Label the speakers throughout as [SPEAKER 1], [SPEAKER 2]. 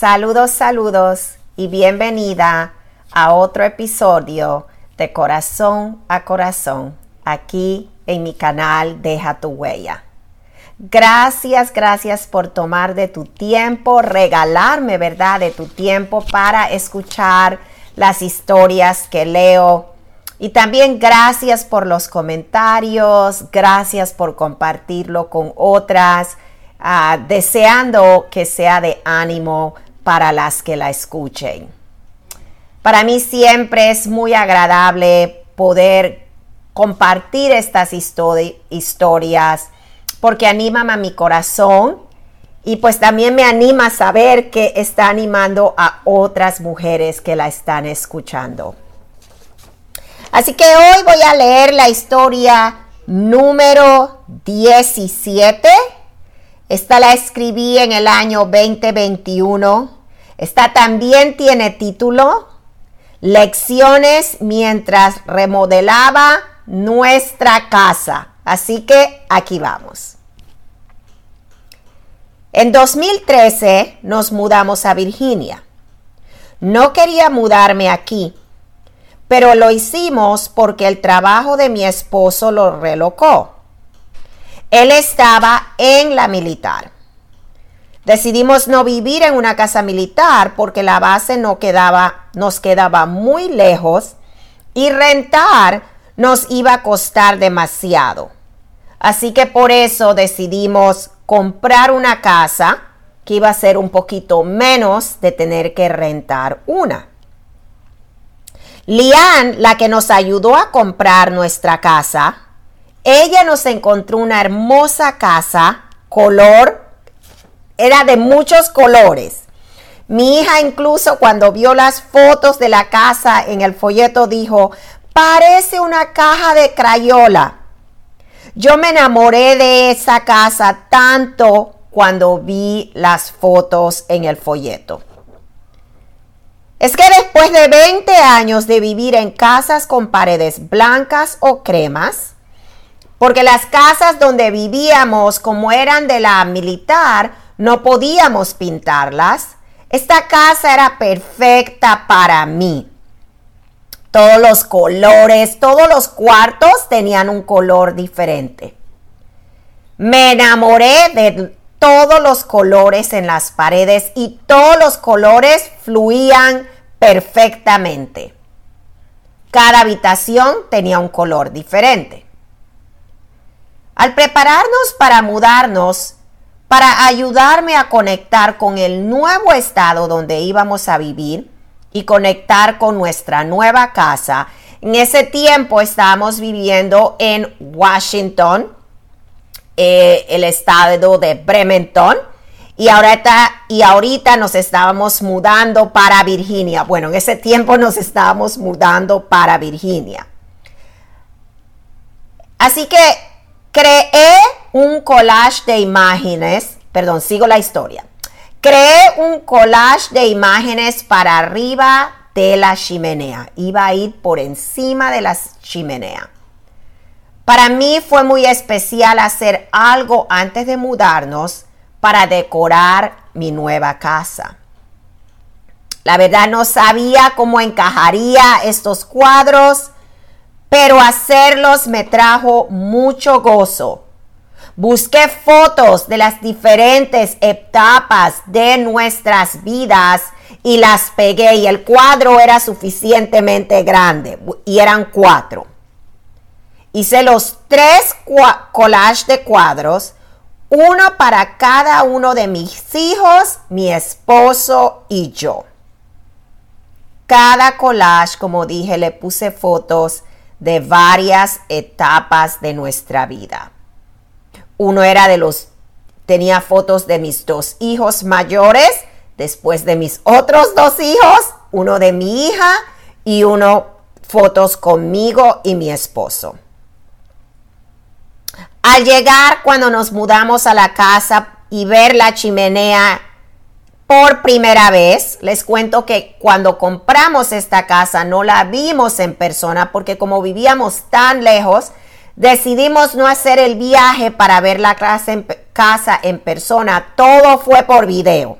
[SPEAKER 1] Saludos, saludos y bienvenida a otro episodio de Corazón a Corazón aquí en mi canal Deja tu huella. Gracias, gracias por tomar de tu tiempo, regalarme, ¿verdad? De tu tiempo para escuchar las historias que leo. Y también gracias por los comentarios, gracias por compartirlo con otras, ah, deseando que sea de ánimo para las que la escuchen. Para mí siempre es muy agradable poder compartir estas historias porque animan a mi corazón y pues también me anima a saber que está animando a otras mujeres que la están escuchando. Así que hoy voy a leer la historia número 17. Esta la escribí en el año 2021. Esta también tiene título Lecciones mientras remodelaba nuestra casa. Así que aquí vamos. En 2013 nos mudamos a Virginia. No quería mudarme aquí, pero lo hicimos porque el trabajo de mi esposo lo relocó. Él estaba en la militar. Decidimos no vivir en una casa militar porque la base no quedaba, nos quedaba muy lejos y rentar nos iba a costar demasiado. Así que por eso decidimos comprar una casa que iba a ser un poquito menos de tener que rentar una. Lian, la que nos ayudó a comprar nuestra casa, ella nos encontró una hermosa casa, color, era de muchos colores. Mi hija incluso cuando vio las fotos de la casa en el folleto dijo, parece una caja de crayola. Yo me enamoré de esa casa tanto cuando vi las fotos en el folleto. Es que después de 20 años de vivir en casas con paredes blancas o cremas, porque las casas donde vivíamos, como eran de la militar, no podíamos pintarlas, esta casa era perfecta para mí todos los colores, todos los cuartos tenían un color diferente. Me enamoré de todos los colores en las paredes y todos los colores fluían perfectamente. Cada habitación tenía un color diferente. Al prepararnos para mudarnos, para ayudarme a conectar con el nuevo estado donde íbamos a vivir, y conectar con nuestra nueva casa. En ese tiempo estábamos viviendo en Washington, eh, el estado de Bremerton, y ahorita, y ahorita nos estábamos mudando para Virginia. Bueno, en ese tiempo nos estábamos mudando para Virginia. Así que creé un collage de imágenes, perdón, sigo la historia. Creé un collage de imágenes para arriba de la chimenea. Iba a ir por encima de la chimenea. Para mí fue muy especial hacer algo antes de mudarnos para decorar mi nueva casa. La verdad no sabía cómo encajaría estos cuadros, pero hacerlos me trajo mucho gozo Busqué fotos de las diferentes etapas de nuestras vidas y las pegué y el cuadro era suficientemente grande y eran cuatro. Hice los tres collages de cuadros, uno para cada uno de mis hijos, mi esposo y yo. Cada collage, como dije, le puse fotos de varias etapas de nuestra vida. Uno era de los, tenía fotos de mis dos hijos mayores, después de mis otros dos hijos, uno de mi hija y uno fotos conmigo y mi esposo. Al llegar cuando nos mudamos a la casa y ver la chimenea por primera vez, les cuento que cuando compramos esta casa no la vimos en persona porque como vivíamos tan lejos, Decidimos no hacer el viaje para ver la casa en, persona. Todo fue por video.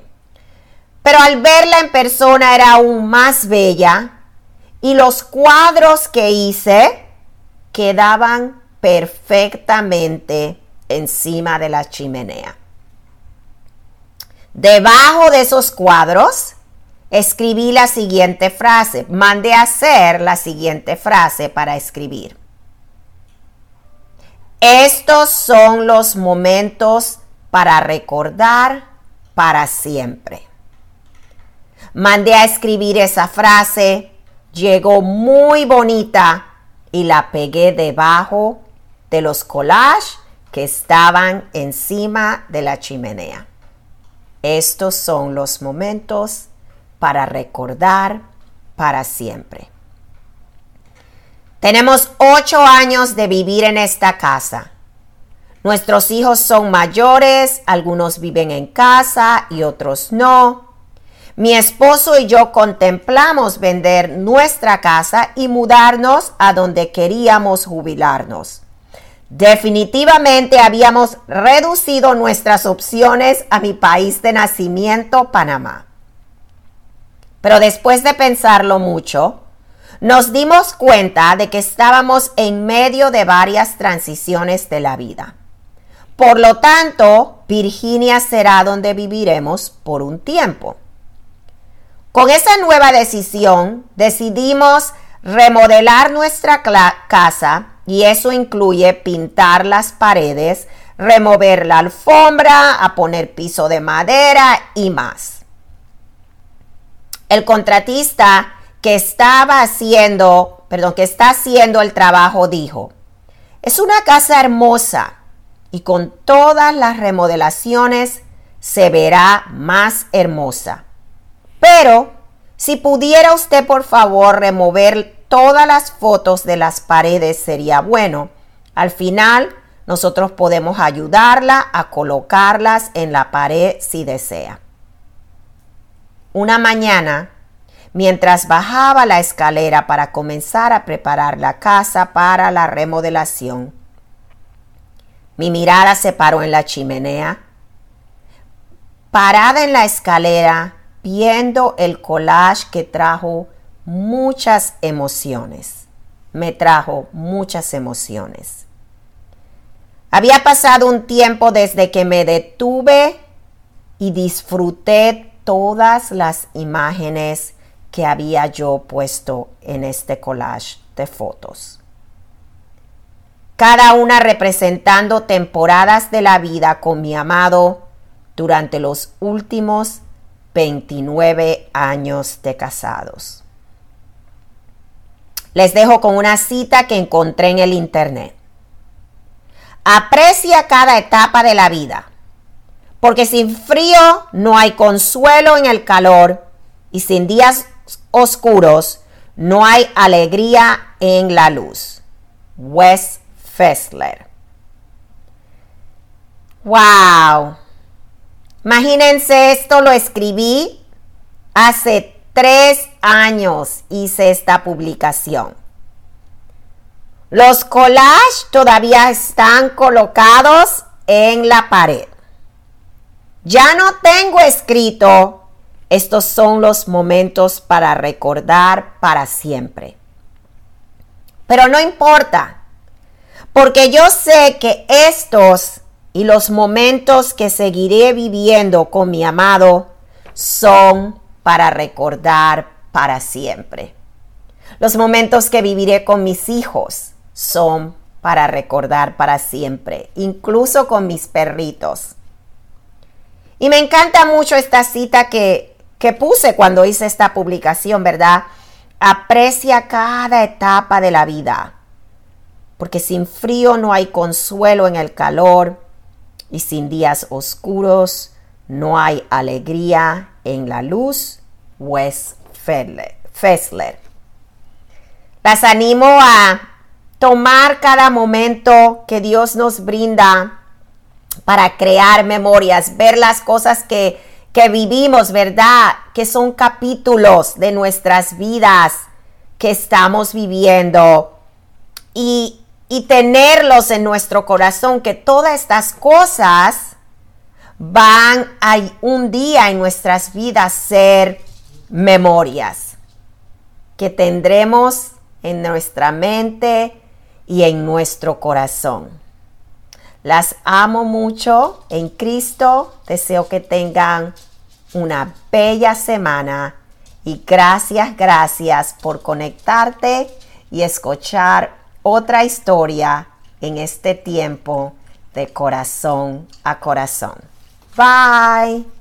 [SPEAKER 1] pero al verla en persona era aún más bella y los cuadros que hice quedaban perfectamente encima de la chimenea. Debajo de esos cuadros escribí la siguiente frase, mandé a hacer la siguiente frase para escribir. Estos son los momentos para recordar para siempre. Mandé a escribir esa frase, llegó muy bonita y la pegué debajo de los collages que estaban encima de la chimenea. Estos son los momentos para recordar para siempre. Tenemos ocho años de vivir en esta casa. Nuestros hijos son mayores, algunos viven en casa y otros no. Mi esposo y yo contemplamos vender nuestra casa y mudarnos a donde queríamos jubilarnos. Definitivamente habíamos reducido nuestras opciones a mi país de nacimiento, Panamá. Pero después de pensarlo mucho, nos dimos cuenta de que estábamos en medio de varias transiciones de la vida. Por lo tanto, Virginia será donde viviremos por un tiempo. Con esa nueva decisión, decidimos remodelar nuestra casa y eso incluye pintar las paredes, remover la alfombra, a poner piso de madera y más. El contratista que estaba haciendo, perdón, que está haciendo el trabajo dijo, es una casa hermosa y con todas las remodelaciones se verá más hermosa. Pero si pudiera usted por favor remover todas las fotos de las paredes sería bueno. Al final, nosotros podemos ayudarla a colocarlas en la pared si desea. Una mañana, mientras bajaba la escalera para comenzar a preparar la casa para la remodelación, mi mirada se paró en la chimenea. Parada en la escalera, viendo el collage que trajo muchas emociones. Me trajo muchas emociones. Había pasado un tiempo desde que me detuve y disfruté todas las imágenes que había yo puesto en este collage de fotos. Cada una representando temporadas de la vida con mi amado durante los últimos 29 años de casados. Les dejo con una cita que encontré en el Internet. Aprecia cada etapa de la vida, porque sin frío no hay consuelo en el calor y sin días oscuros no hay alegría en la luz. Wes Fessler. ¡Wow! Imagínense esto, lo escribí hace tres años hice esta publicación. Los collages todavía están colocados en la pared. Ya no tengo escrito, estos son los momentos para recordar para siempre. Pero no importa, porque yo sé que estos y los momentos que seguiré viviendo con mi amado son para recordar para siempre. Los momentos que viviré con mis hijos son para recordar para siempre, incluso con mis perritos. Y me encanta mucho esta cita que, que puse cuando hice esta publicación, ¿verdad? Aprecia cada etapa de la vida, porque sin frío no hay consuelo en el calor y sin días oscuros no hay alegría en la luz, Wes Fessler. Las animo a tomar cada momento que Dios nos brinda para crear memorias, ver las cosas que, que vivimos, ¿verdad? Que son capítulos de nuestras vidas que estamos viviendo y, y tenerlos en nuestro corazón, que todas estas cosas van a un día en nuestras vidas ser memorias que tendremos en nuestra mente y en nuestro corazón. Las amo mucho en Cristo. Deseo que tengan una bella semana y gracias, gracias por conectarte y escuchar otra historia en este tiempo de corazón a corazón. Bye.